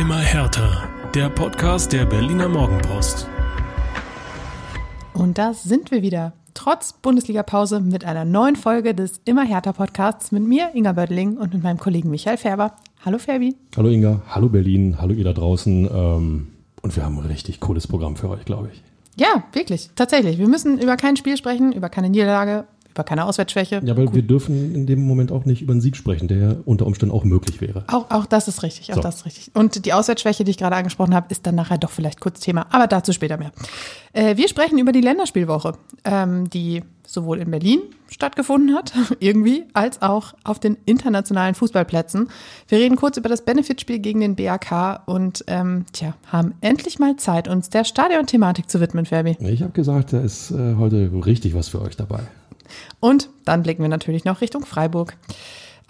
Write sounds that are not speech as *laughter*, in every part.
Immer härter. Der Podcast der Berliner Morgenpost. Und da sind wir wieder. Trotz Bundesliga-Pause mit einer neuen Folge des Immer härter Podcasts mit mir, Inga Böttling, und mit meinem Kollegen Michael Färber. Hallo Ferbi. Hallo Inga, hallo Berlin, hallo ihr da draußen. Ähm, und wir haben ein richtig cooles Programm für euch, glaube ich. Ja, wirklich, tatsächlich. Wir müssen über kein Spiel sprechen, über keine Niederlage, über keine Auswärtsschwäche. Ja, weil Gut. wir dürfen in dem Moment auch nicht über einen Sieg sprechen, der unter Umständen auch möglich wäre. Auch, auch das ist richtig, auch so. das ist richtig. Und die Auswärtsschwäche, die ich gerade angesprochen habe, ist dann nachher doch vielleicht kurz Thema, aber dazu später mehr. Äh, wir sprechen über die Länderspielwoche, ähm, die sowohl in Berlin stattgefunden hat, *laughs* irgendwie, als auch auf den internationalen Fußballplätzen. Wir reden kurz über das Benefitspiel gegen den BAK und ähm, tja, haben endlich mal Zeit, uns der Stadion-Thematik zu widmen, Ferbi. Ich habe gesagt, da ist äh, heute richtig was für euch dabei. Und dann blicken wir natürlich noch Richtung Freiburg.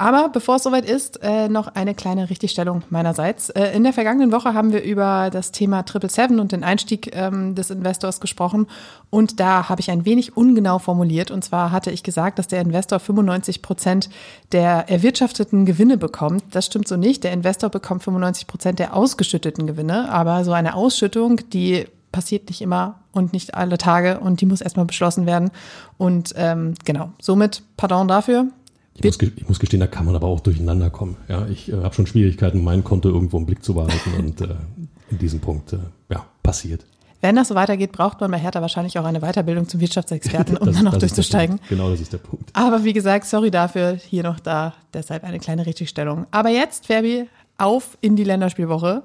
Aber bevor es soweit ist, äh, noch eine kleine Richtigstellung meinerseits. Äh, in der vergangenen Woche haben wir über das Thema Triple Seven und den Einstieg ähm, des Investors gesprochen. Und da habe ich ein wenig ungenau formuliert. Und zwar hatte ich gesagt, dass der Investor 95 Prozent der erwirtschafteten Gewinne bekommt. Das stimmt so nicht. Der Investor bekommt 95 Prozent der ausgeschütteten Gewinne. Aber so eine Ausschüttung, die passiert nicht immer und nicht alle Tage und die muss erstmal beschlossen werden. Und ähm, genau, somit pardon dafür. Ich muss, ich muss, gestehen, da kann man aber auch durcheinander kommen. Ja, ich äh, habe schon Schwierigkeiten, mein Konto irgendwo im Blick zu behalten und äh, in diesem Punkt, äh, ja, passiert. Wenn das so weitergeht, braucht man bei Hertha wahrscheinlich auch eine Weiterbildung zum Wirtschaftsexperten, um das, dann noch durchzusteigen. Genau, das ist der Punkt. Aber wie gesagt, sorry dafür, hier noch da, deshalb eine kleine Richtigstellung. Aber jetzt, Ferbi, auf in die Länderspielwoche.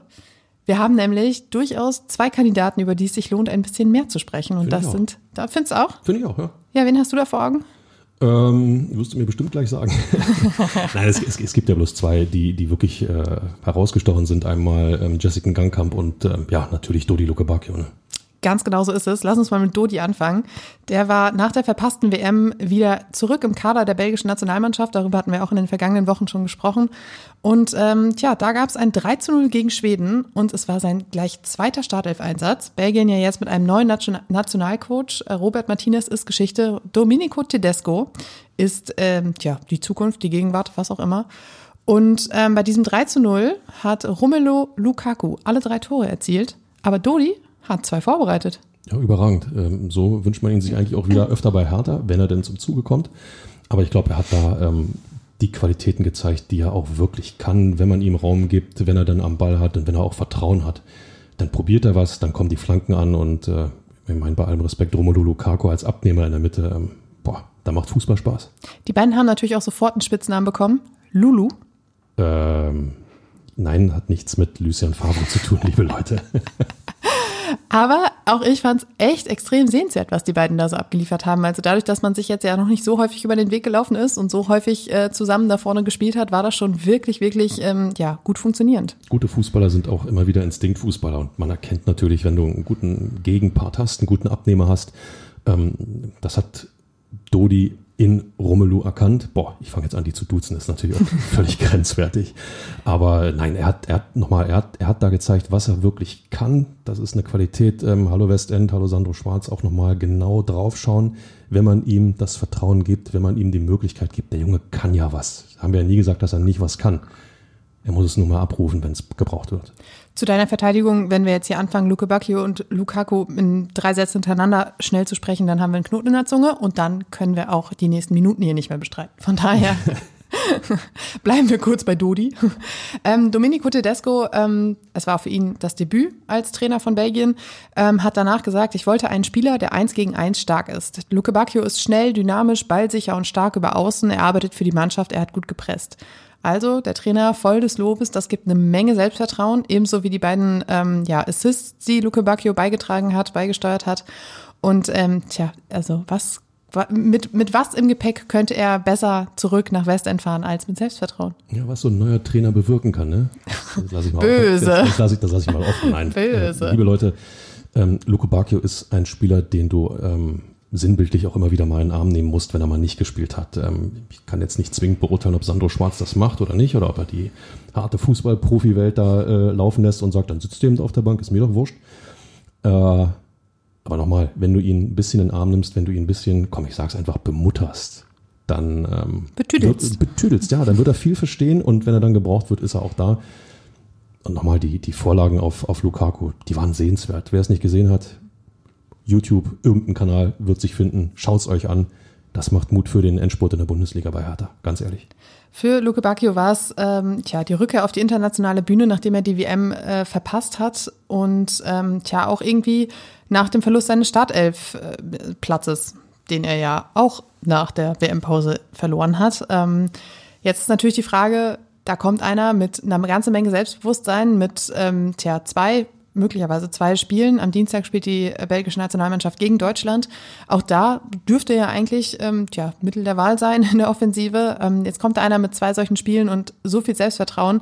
Wir haben nämlich durchaus zwei Kandidaten, über die es sich lohnt, ein bisschen mehr zu sprechen. Und Find das sind, da findest du auch? Finde ich auch, ja. Ja, wen hast du da vor Augen? Ähm, wirst du mir bestimmt gleich sagen. *laughs* Nein, es, es, es, gibt ja bloß zwei, die, die wirklich äh, herausgestochen sind. Einmal ähm, Jessica Gangkamp und ähm, ja, natürlich Dodi Lukebakio. Ne? Ganz genau so ist es. Lass uns mal mit Dodi anfangen. Der war nach der verpassten WM wieder zurück im Kader der belgischen Nationalmannschaft. Darüber hatten wir auch in den vergangenen Wochen schon gesprochen. Und ähm, tja, da gab es ein 3 zu 0 gegen Schweden und es war sein gleich zweiter Startelf-Einsatz. Belgien ja jetzt mit einem neuen Nation Nationalcoach. Äh, Robert Martinez ist Geschichte. Domenico Tedesco ist ähm, tja, die Zukunft, die Gegenwart, was auch immer. Und ähm, bei diesem 3 zu 0 hat Romelu Lukaku alle drei Tore erzielt. Aber Dodi hat zwei vorbereitet. Ja, überragend. Ähm, so wünscht man ihn sich eigentlich auch wieder öfter bei Hertha, wenn er denn zum Zuge kommt. Aber ich glaube, er hat da ähm, die Qualitäten gezeigt, die er auch wirklich kann, wenn man ihm Raum gibt, wenn er dann am Ball hat und wenn er auch Vertrauen hat. Dann probiert er was, dann kommen die Flanken an und äh, ich meine, bei allem Respekt, Romelu Lukaku als Abnehmer in der Mitte, ähm, boah, da macht Fußball Spaß. Die beiden haben natürlich auch sofort einen Spitznamen bekommen. Lulu. Ähm, nein, hat nichts mit Lucien Favre zu tun, *laughs* liebe Leute. *laughs* Aber auch ich fand es echt extrem sehenswert, was die beiden da so abgeliefert haben. Also dadurch, dass man sich jetzt ja noch nicht so häufig über den Weg gelaufen ist und so häufig äh, zusammen da vorne gespielt hat, war das schon wirklich, wirklich ähm, ja, gut funktionierend. Gute Fußballer sind auch immer wieder Instinktfußballer und man erkennt natürlich, wenn du einen guten Gegenpart hast, einen guten Abnehmer hast, ähm, das hat Dodi in Romelu erkannt. Boah, ich fange jetzt an, die zu duzen, ist natürlich auch *laughs* völlig grenzwertig. Aber nein, er hat, er hat nochmal, er hat, er hat da gezeigt, was er wirklich kann. Das ist eine Qualität. Ähm, hallo Westend, hallo Sandro Schwarz, auch nochmal genau draufschauen, wenn man ihm das Vertrauen gibt, wenn man ihm die Möglichkeit gibt. Der Junge kann ja was. Haben wir ja nie gesagt, dass er nicht was kann. Er muss es nur mal abrufen, wenn es gebraucht wird. Zu deiner Verteidigung, wenn wir jetzt hier anfangen, Luke Bacchio und Lukaku in drei Sätzen hintereinander schnell zu sprechen, dann haben wir einen Knoten in der Zunge und dann können wir auch die nächsten Minuten hier nicht mehr bestreiten. Von daher *laughs* *laughs* bleiben wir kurz bei Dodi. Ähm, Domenico Tedesco, ähm, es war für ihn das Debüt als Trainer von Belgien, ähm, hat danach gesagt, ich wollte einen Spieler, der eins gegen eins stark ist. Luke Bacchio ist schnell, dynamisch, ballsicher und stark über außen. Er arbeitet für die Mannschaft, er hat gut gepresst. Also der Trainer voll des Lobes, das gibt eine Menge Selbstvertrauen, ebenso wie die beiden ähm, ja, Assists, die Luke Bacchio beigetragen hat, beigesteuert hat. Und ähm, tja, also was mit, mit was im Gepäck könnte er besser zurück nach Westend fahren als mit Selbstvertrauen? Ja, was so ein neuer Trainer bewirken kann, ne? Das lasse ich mal *laughs* Böse. Auf, das, lasse ich, das lasse ich mal offen. Nein. *laughs* Böse. Äh, liebe Leute, ähm, Luke Bacchio ist ein Spieler, den du ähm, sinnbildlich auch immer wieder mal in den Arm nehmen musst, wenn er mal nicht gespielt hat. Ähm, ich kann jetzt nicht zwingend beurteilen, ob Sandro Schwarz das macht oder nicht, oder ob er die harte Fußball-Profi-Welt da äh, laufen lässt und sagt, dann sitzt du eben auf der Bank, ist mir doch wurscht. Äh, aber nochmal, wenn du ihn ein bisschen in den Arm nimmst, wenn du ihn ein bisschen, komm, ich sag's einfach, bemutterst, dann ähm, betüdelst. Wird, betüdelst, ja, dann wird er viel verstehen und wenn er dann gebraucht wird, ist er auch da. und nochmal die, die Vorlagen auf, auf Lukaku, die waren sehenswert. Wer es nicht gesehen hat, YouTube, irgendein Kanal wird sich finden. Schaut's euch an. Das macht Mut für den Endspurt in der Bundesliga bei Hertha, ganz ehrlich. Für Luke Bacchio war es ähm, tja, die Rückkehr auf die internationale Bühne, nachdem er die WM äh, verpasst hat und ähm, tja, auch irgendwie nach dem Verlust seines Startelf-Platzes, äh, den er ja auch nach der WM-Pause verloren hat. Ähm, jetzt ist natürlich die Frage, da kommt einer mit einer ganzen Menge Selbstbewusstsein, mit ähm, tja, zwei möglicherweise zwei Spielen. Am Dienstag spielt die belgische Nationalmannschaft gegen Deutschland. Auch da dürfte ja eigentlich ähm, tja, Mittel der Wahl sein in der Offensive. Ähm, jetzt kommt einer mit zwei solchen Spielen und so viel Selbstvertrauen.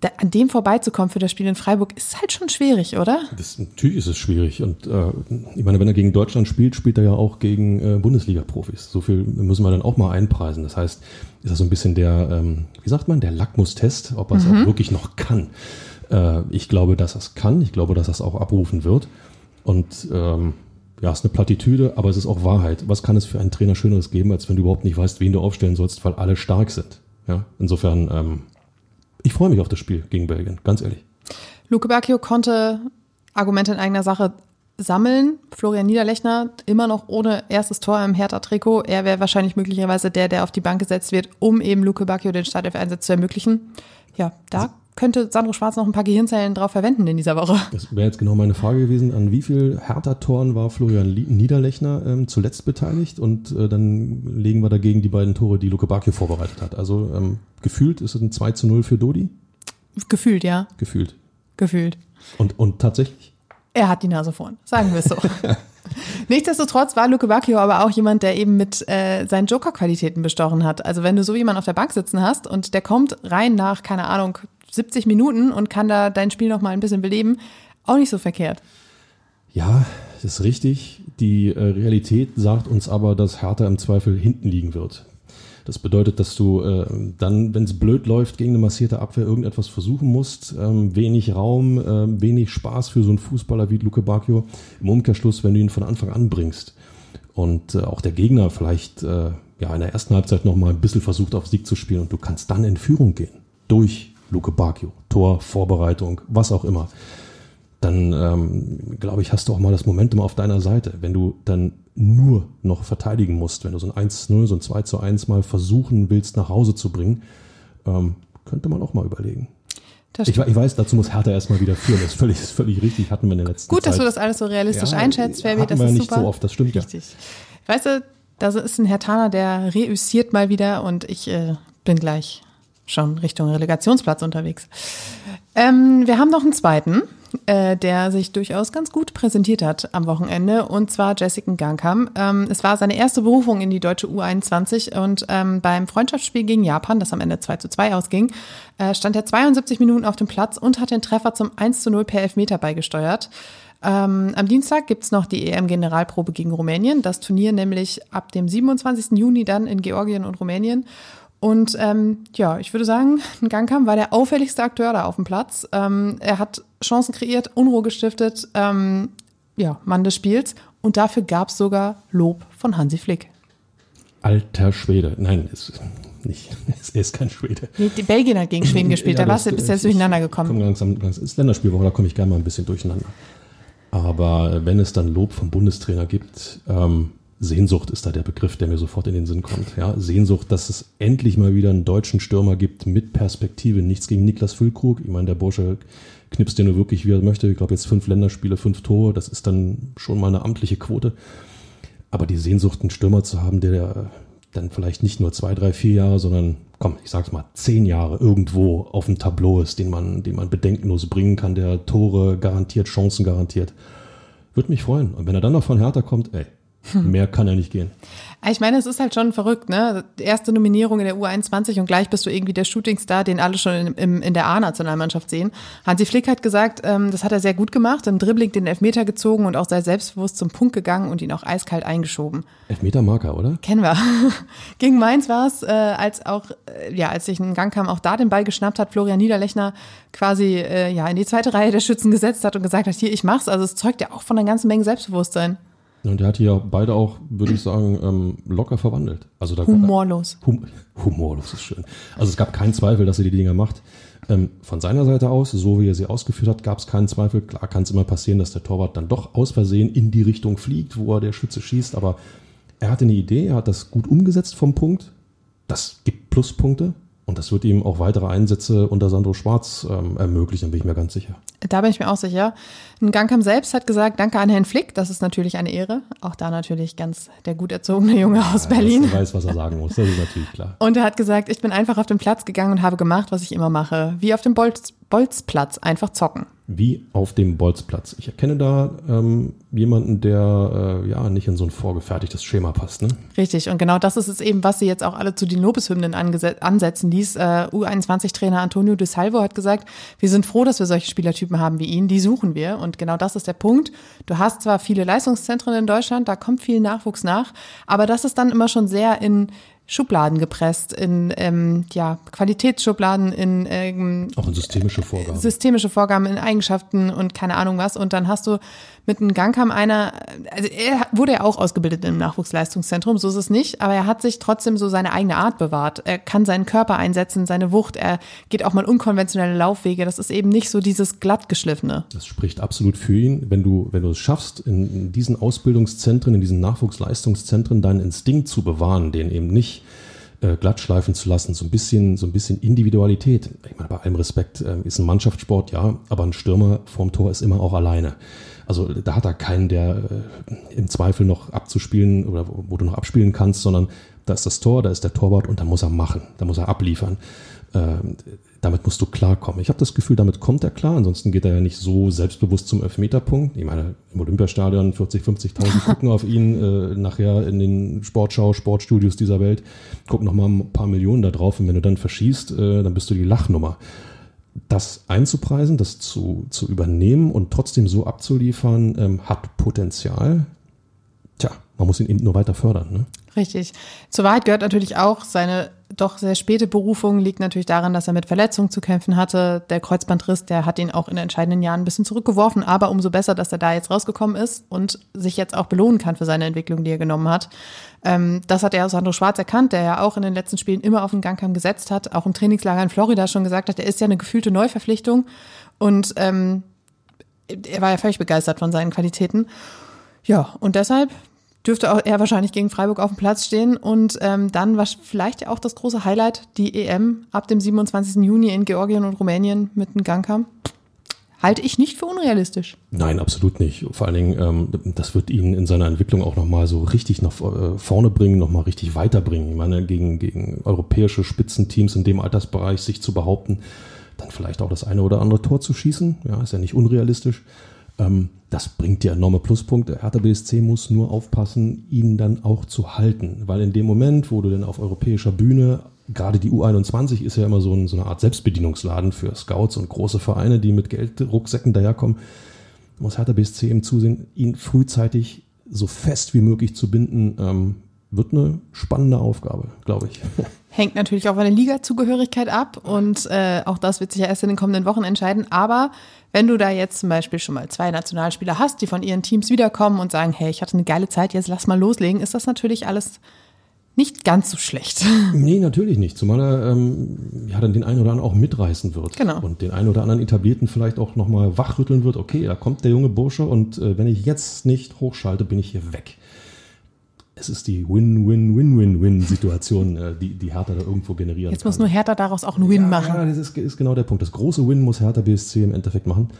Da, an dem vorbeizukommen für das Spiel in Freiburg ist halt schon schwierig, oder? Das, natürlich ist es schwierig. Und äh, ich meine, wenn er gegen Deutschland spielt, spielt er ja auch gegen äh, Bundesliga-Profis. So viel müssen wir dann auch mal einpreisen. Das heißt, ist das so ein bisschen der, ähm, wie sagt man, der Lackmustest, ob er es mhm. auch wirklich noch kann. Äh, ich glaube, dass es kann. Ich glaube, dass es auch abrufen wird. Und ähm, ja, es ist eine Plattitüde, aber es ist auch Wahrheit. Was kann es für einen Trainer Schöneres geben, als wenn du überhaupt nicht weißt, wen du aufstellen sollst, weil alle stark sind? Ja, insofern, ähm, ich freue mich auf das Spiel gegen Belgien, ganz ehrlich. Luke Bacchio konnte Argumente in eigener Sache sammeln. Florian Niederlechner immer noch ohne erstes Tor im Hertha-Trikot. Er wäre wahrscheinlich möglicherweise der, der auf die Bank gesetzt wird, um eben Luke Bacchio den Startelf-Einsatz zu ermöglichen. Ja, da könnte Sandro Schwarz noch ein paar Gehirnzellen drauf verwenden in dieser Woche. Das wäre jetzt genau meine Frage gewesen. An wie viel Hertha-Toren war Florian Niederlechner ähm, zuletzt beteiligt? Und äh, dann legen wir dagegen die beiden Tore, die Luke Bakio vorbereitet hat. Also ähm, gefühlt ist es ein 2 zu 0 für Dodi? Gefühlt, ja. Gefühlt. Gefühlt. Und, und tatsächlich? Er hat die Nase vorn, sagen wir es so. *laughs* Nichtsdestotrotz war Luke Bacchio aber auch jemand, der eben mit äh, seinen Joker-Qualitäten bestochen hat. Also wenn du so jemanden auf der Bank sitzen hast und der kommt rein nach, keine Ahnung, 70 Minuten und kann da dein Spiel noch mal ein bisschen beleben, auch nicht so verkehrt. Ja, das ist richtig. Die äh, Realität sagt uns aber, dass Hertha im Zweifel hinten liegen wird. Das bedeutet, dass du äh, dann, wenn es blöd läuft, gegen eine massierte Abwehr irgendetwas versuchen musst. Ähm, wenig Raum, äh, wenig Spaß für so einen Fußballer wie Luke Bacchio. Im Umkehrschluss, wenn du ihn von Anfang an bringst. Und äh, auch der Gegner vielleicht äh, ja, in der ersten Halbzeit noch mal ein bisschen versucht, auf Sieg zu spielen und du kannst dann in Führung gehen. Durch Luke Bacchio, Tor, Vorbereitung, was auch immer, dann ähm, glaube ich, hast du auch mal das Momentum auf deiner Seite. Wenn du dann nur noch verteidigen musst, wenn du so ein 1-0, so ein 2 zu 1 mal versuchen willst, nach Hause zu bringen, ähm, könnte man auch mal überlegen. Ich, ich, weiß, dazu muss Hertha erstmal wieder führen. Das ist völlig, ist völlig richtig, hatten wir in der letzten Gut, Zeit. dass du das alles so realistisch ja, einschätzt, Fabi. Das wir ist nicht super. so oft, das stimmt richtig. ja. Weißt du, da ist ein Herr Taner, der reüssiert mal wieder und ich äh, bin gleich schon Richtung Relegationsplatz unterwegs. Ähm, wir haben noch einen zweiten, äh, der sich durchaus ganz gut präsentiert hat am Wochenende, und zwar Jessica Gangkam. Ähm, es war seine erste Berufung in die deutsche U21 und ähm, beim Freundschaftsspiel gegen Japan, das am Ende 2 zu 2 ausging, äh, stand er 72 Minuten auf dem Platz und hat den Treffer zum 1 zu 0 per Elfmeter beigesteuert. Ähm, am Dienstag gibt's noch die EM-Generalprobe gegen Rumänien. Das Turnier nämlich ab dem 27. Juni dann in Georgien und Rumänien. Und ähm, ja, ich würde sagen, Gangkam war der auffälligste Akteur da auf dem Platz. Ähm, er hat Chancen kreiert, Unruhe gestiftet, ähm, ja, Mann des Spiels. Und dafür gab es sogar Lob von Hansi Flick. Alter Schwede. Nein, es ist nicht. Es *laughs* ist kein Schwede. Nee, die Belgien hat gegen *laughs* Schweden gespielt. Ja, da warst du bis jetzt durcheinander gekommen. Komm langsam, es ist Länderspielwoche, da komme ich gerne mal ein bisschen durcheinander. Aber wenn es dann Lob vom Bundestrainer gibt, ähm, Sehnsucht ist da der Begriff, der mir sofort in den Sinn kommt. Ja, Sehnsucht, dass es endlich mal wieder einen deutschen Stürmer gibt mit Perspektive. Nichts gegen Niklas Füllkrug. Ich meine, der Bursche knipst den nur wirklich, wie er möchte. Ich glaube, jetzt fünf Länderspiele, fünf Tore. Das ist dann schon mal eine amtliche Quote. Aber die Sehnsucht, einen Stürmer zu haben, der dann vielleicht nicht nur zwei, drei, vier Jahre, sondern, komm, ich sag's mal, zehn Jahre irgendwo auf dem Tableau ist, den man, den man bedenkenlos bringen kann, der Tore garantiert, Chancen garantiert. Würde mich freuen. Und wenn er dann noch von Hertha kommt, ey, Mehr kann er nicht gehen. Ich meine, es ist halt schon verrückt, ne? Erste Nominierung in der U21 und gleich bist du irgendwie der Shootingstar, den alle schon in, in, in der A-Nationalmannschaft sehen. Hansi Flick hat gesagt, ähm, das hat er sehr gut gemacht, im Dribbling den Elfmeter gezogen und auch sehr selbstbewusst zum Punkt gegangen und ihn auch eiskalt eingeschoben. Elfmeter-Marker, oder? Kennen wir. *laughs* Gegen Mainz war es, äh, als auch, äh, ja, als sich ein Gang kam, auch da den Ball geschnappt hat, Florian Niederlechner quasi, äh, ja, in die zweite Reihe der Schützen gesetzt hat und gesagt hat, hier, ich mach's. Also es zeugt ja auch von einer ganzen Menge Selbstbewusstsein. Und er hat hier beide auch, würde ich sagen, ähm, locker verwandelt. Also da Humorlos. Hum, humorlos ist schön. Also es gab keinen Zweifel, dass er die Dinger macht. Ähm, von seiner Seite aus, so wie er sie ausgeführt hat, gab es keinen Zweifel. Klar kann es immer passieren, dass der Torwart dann doch aus Versehen in die Richtung fliegt, wo er der Schütze schießt. Aber er hatte eine Idee, er hat das gut umgesetzt vom Punkt. Das gibt Pluspunkte. Und das wird ihm auch weitere Einsätze unter Sandro Schwarz ähm, ermöglichen, bin ich mir ganz sicher. Da bin ich mir auch sicher. Gangkamp selbst hat gesagt, danke an Herrn Flick, das ist natürlich eine Ehre. Auch da natürlich ganz der gut erzogene Junge aus Ja, Berlin. Er weiß, was er sagen muss, das ist natürlich klar. Und er hat gesagt, ich bin einfach auf den Platz gegangen und habe gemacht, was ich immer mache. Wie auf dem Bolz, Bolzplatz, einfach zocken. Wie auf dem Bolzplatz. Ich erkenne da ähm, jemanden, der äh, ja nicht in so ein vorgefertigtes Schema passt. Ne? Richtig, und genau das ist es eben, was sie jetzt auch alle zu den Lobeshymnen ansetzen ließ. Äh, U21-Trainer Antonio De Salvo hat gesagt, wir sind froh, dass wir solche Spielertypen haben wie ihn, die suchen wir. Und genau das ist der Punkt. Du hast zwar viele Leistungszentren in Deutschland, da kommt viel Nachwuchs nach, aber das ist dann immer schon sehr in Schubladen gepresst, in ähm, ja, Qualitätsschubladen, in ähm, Auch in systemische Vorgaben. systemische Vorgaben in Eigenschaften und keine Ahnung was. Und dann hast du mit einem Gangkam einer, also er wurde ja auch ausgebildet im Nachwuchsleistungszentrum, so ist es nicht, aber er hat sich trotzdem so seine eigene Art bewahrt. Er kann seinen Körper einsetzen, seine Wucht, er geht auch mal unkonventionelle Laufwege. Das ist eben nicht so dieses glattgeschliffene. Das spricht absolut für ihn. Wenn du, wenn du es schaffst, in, diesen Ausbildungszentren, in diesen Nachwuchsleistungszentren deinen Instinkt zu bewahren, den eben nicht äh, glatt schleifen zu lassen, so ein bisschen, so ein bisschen Individualität. Ich meine, bei allem Respekt äh, ist ein Mannschaftssport, ja, aber ein Stürmer vorm Tor ist immer auch alleine. Also da hat er keinen, der äh, im Zweifel noch abzuspielen oder wo, du noch abspielen kannst, sondern da ist das Tor, da ist der Torwart und da muss er machen, da muss er abliefern. Ähm, damit musst du klarkommen. Ich habe das Gefühl, damit kommt er klar. Ansonsten geht er ja nicht so selbstbewusst zum Elfmeterpunkt. Ich meine, im Olympiastadion 40, 50.000 *laughs* gucken auf ihn äh, nachher in den Sportschau, Sportstudios dieser Welt. Gucken noch mal ein paar Millionen da drauf. Und wenn du dann verschießt, äh, dann bist du die Lachnummer. Das einzupreisen, das zu, zu übernehmen und trotzdem so abzuliefern, ähm, hat Potenzial. Tja, man muss ihn eben nur weiter fördern. Ne? Richtig. Zur Wahrheit gehört natürlich auch, seine doch sehr späte Berufung liegt natürlich daran, dass er mit Verletzungen zu kämpfen hatte. Der Kreuzbandriss, der hat ihn auch in entscheidenden Jahren ein bisschen zurückgeworfen, aber umso besser, dass er da jetzt rausgekommen ist und sich jetzt auch belohnen kann für seine Entwicklung, die er genommen hat. Ähm, das hat er aus Sandro Schwarz erkannt, der ja auch in den letzten Spielen immer auf den Gangkamm gesetzt hat, auch im Trainingslager in Florida schon gesagt hat, er ist ja eine gefühlte Neuverpflichtung und ähm, er war ja völlig begeistert von seinen Qualitäten. Ja, und deshalb dürfte auch er wahrscheinlich gegen Freiburg auf dem Platz stehen und ähm, dann war vielleicht auch das große Highlight, die EM ab dem 27. Juni in Georgien und Rumänien mit einem Gangkamm. Halte ich nicht für unrealistisch. Nein, absolut nicht. Vor allen Dingen, ähm, das wird ihn in seiner Entwicklung auch nochmal so richtig nach äh, vorne bringen, nochmal richtig weiterbringen. Ich meine, gegen, gegen europäische Spitzenteams in dem Altersbereich sich zu behaupten, dann vielleicht auch das eine oder andere Tor zu schießen, ja, ist ja nicht unrealistisch. Ähm, das bringt dir enorme Pluspunkte. Hertha BSC muss nur aufpassen, ihn dann auch zu halten. Weil in dem Moment, wo du denn auf europäischer Bühne, gerade die U21 ist ja immer so, ein, so eine Art Selbstbedienungsladen für Scouts und große Vereine, die mit Geldrucksäcken daherkommen, muss Hertha BSC eben zusehen, ihn frühzeitig so fest wie möglich zu binden, ähm, wird eine spannende Aufgabe, glaube ich. *laughs* Hängt natürlich auch von der Liga-Zugehörigkeit ab und äh, auch das wird sich ja erst in den kommenden Wochen entscheiden. Aber wenn du da jetzt zum Beispiel schon mal zwei Nationalspieler hast, die von ihren Teams wiederkommen und sagen, hey, ich hatte eine geile Zeit, jetzt lass mal loslegen, ist das natürlich alles nicht ganz so schlecht. *laughs* Nee, natürlich nicht. Zumal er ähm, ja, dann den einen oder anderen auch mitreißen wird. Genau. Und den einen oder anderen Etablierten vielleicht auch nochmal wachrütteln wird. Okay, da kommt der junge Bursche und äh, wenn ich jetzt nicht hochschalte, bin ich hier weg. Es ist die Win-Win-Win-Win-Win-Situation, äh, die, die Hertha da irgendwo generieren Jetzt kann. muss nur Hertha daraus auch einen Win ja, machen. Ja, das ist, ist genau der Punkt. Das große Win muss Hertha BSC im Endeffekt machen.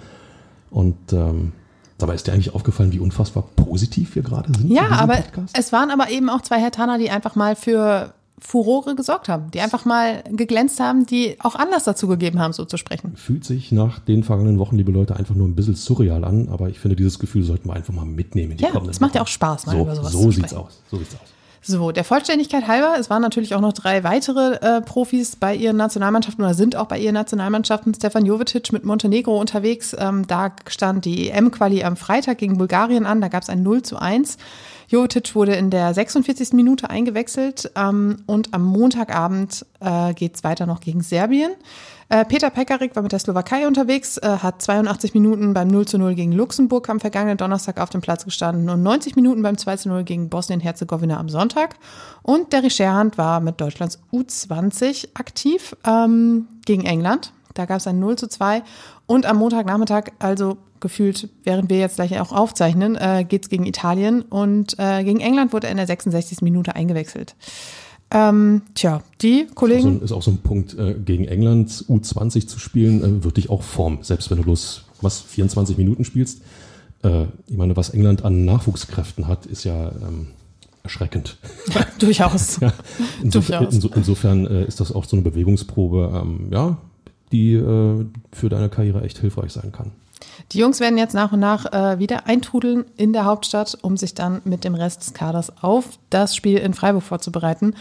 Und ähm, dabei ist dir eigentlich aufgefallen, wie unfassbar positiv wir gerade sind. in Ja, aber Podcast? es waren aber eben auch zwei Hertaner, die einfach mal für Furore gesorgt haben, die einfach mal geglänzt haben, die auch Anlass dazu gegeben haben, so zu sprechen. fühlt sich nach den vergangenen Wochen, liebe Leute, einfach nur ein bisschen surreal an, aber ich finde, dieses Gefühl sollten wir einfach mal mitnehmen. Ja, es macht ja auch Spaß, mal so, über sowas so zu sieht's aus. So sieht's aus. So, der Vollständigkeit halber, es waren natürlich auch noch drei weitere äh, Profis bei ihren Nationalmannschaften oder sind auch bei ihren Nationalmannschaften. Stefan Jovetic mit Montenegro unterwegs. Ähm, da stand die EM-Quali am Freitag gegen Bulgarien an. Da gab es ein 0 zu 1. Jovetic wurde in der 46. Minute eingewechselt ähm, und am Montagabend äh, geht es weiter noch gegen Serbien. Äh, Peter Pekarik war mit der Slowakei unterwegs, äh, hat 82 Minuten beim 0 zu 0 gegen Luxemburg am vergangenen Donnerstag auf dem Platz gestanden und 90 Minuten beim 2 zu 0 gegen Bosnien-Herzegowina am Sonntag. Und Derry Scherhand war mit Deutschlands U20 aktiv ähm, gegen England. Da gab es ein 0 zu 2. Und am Montagnachmittag, also gefühlt, während wir jetzt gleich auch aufzeichnen, äh, geht es gegen Italien. Und äh, gegen England wurde er in der 66. Minute eingewechselt. Ähm, tja, die Kollegen. Also ist auch so ein Punkt, äh, gegen England U20 zu spielen, äh, wird dich auch formen, selbst wenn du bloß was 24 Minuten spielst. Äh, ich meine, was England an Nachwuchskräften hat, ist ja ähm, erschreckend. *laughs* Durchaus. ja, insof Durchaus. Inso, insofern äh, ist das auch so eine Bewegungsprobe, ähm, ja, die äh, für deine Karriere echt hilfreich sein kann. Die Jungs werden jetzt nach und nach äh, wieder eintrudeln in der Hauptstadt, um sich dann mit dem Rest des Kaders auf das Spiel in Freiburg vorzubereiten.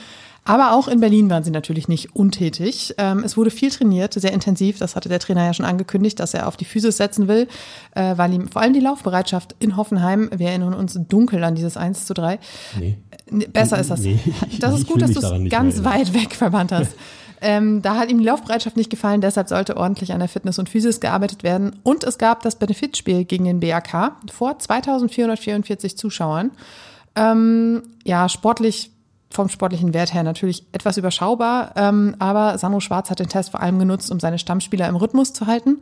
Aber auch in Berlin waren sie natürlich nicht untätig. Ähm, es wurde viel trainiert, sehr intensiv. Das hatte der Trainer ja schon angekündigt, dass er auf die Physis setzen will, äh, weil ihm vor allem die Laufbereitschaft in Hoffenheim, wir erinnern uns dunkel an dieses 1 zu 3. Nee. Besser ist das. Nee, das *laughs* ist gut, dass du es ganz weit weg verbannt hast. *laughs* Ähm, da hat ihm die Laufbereitschaft nicht gefallen, deshalb sollte ordentlich an der Fitness und Physis gearbeitet werden. Und es gab das Benefitspiel gegen den BAK vor 2444 Zuschauern. Ähm, ja, sportlich vom sportlichen Wert her natürlich etwas überschaubar, ähm, aber Sandro Schwarz hat den Test vor allem genutzt, um seine Stammspieler im Rhythmus zu halten.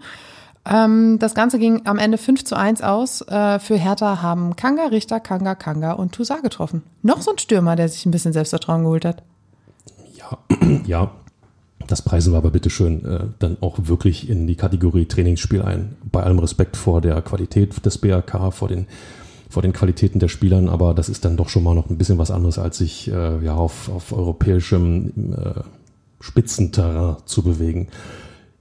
Ähm, das Ganze ging am Ende 5 zu 1 aus. Äh, für Hertha haben Kanga, Richter, Kanga, Kanga und Toussaint getroffen. Noch so ein Stürmer, der sich ein bisschen Selbstvertrauen geholt hat. Ja, *clears throat* ja, das preisen wir aber bitteschön äh, dann auch wirklich in die Kategorie Trainingsspiel ein. Bei allem Respekt vor der Qualität des BRK, vor den, vor den Qualitäten der Spielern, aber das ist dann doch schon mal noch ein bisschen was anderes, als sich äh, ja, auf, auf europäischem äh, Spitzenterrain zu bewegen.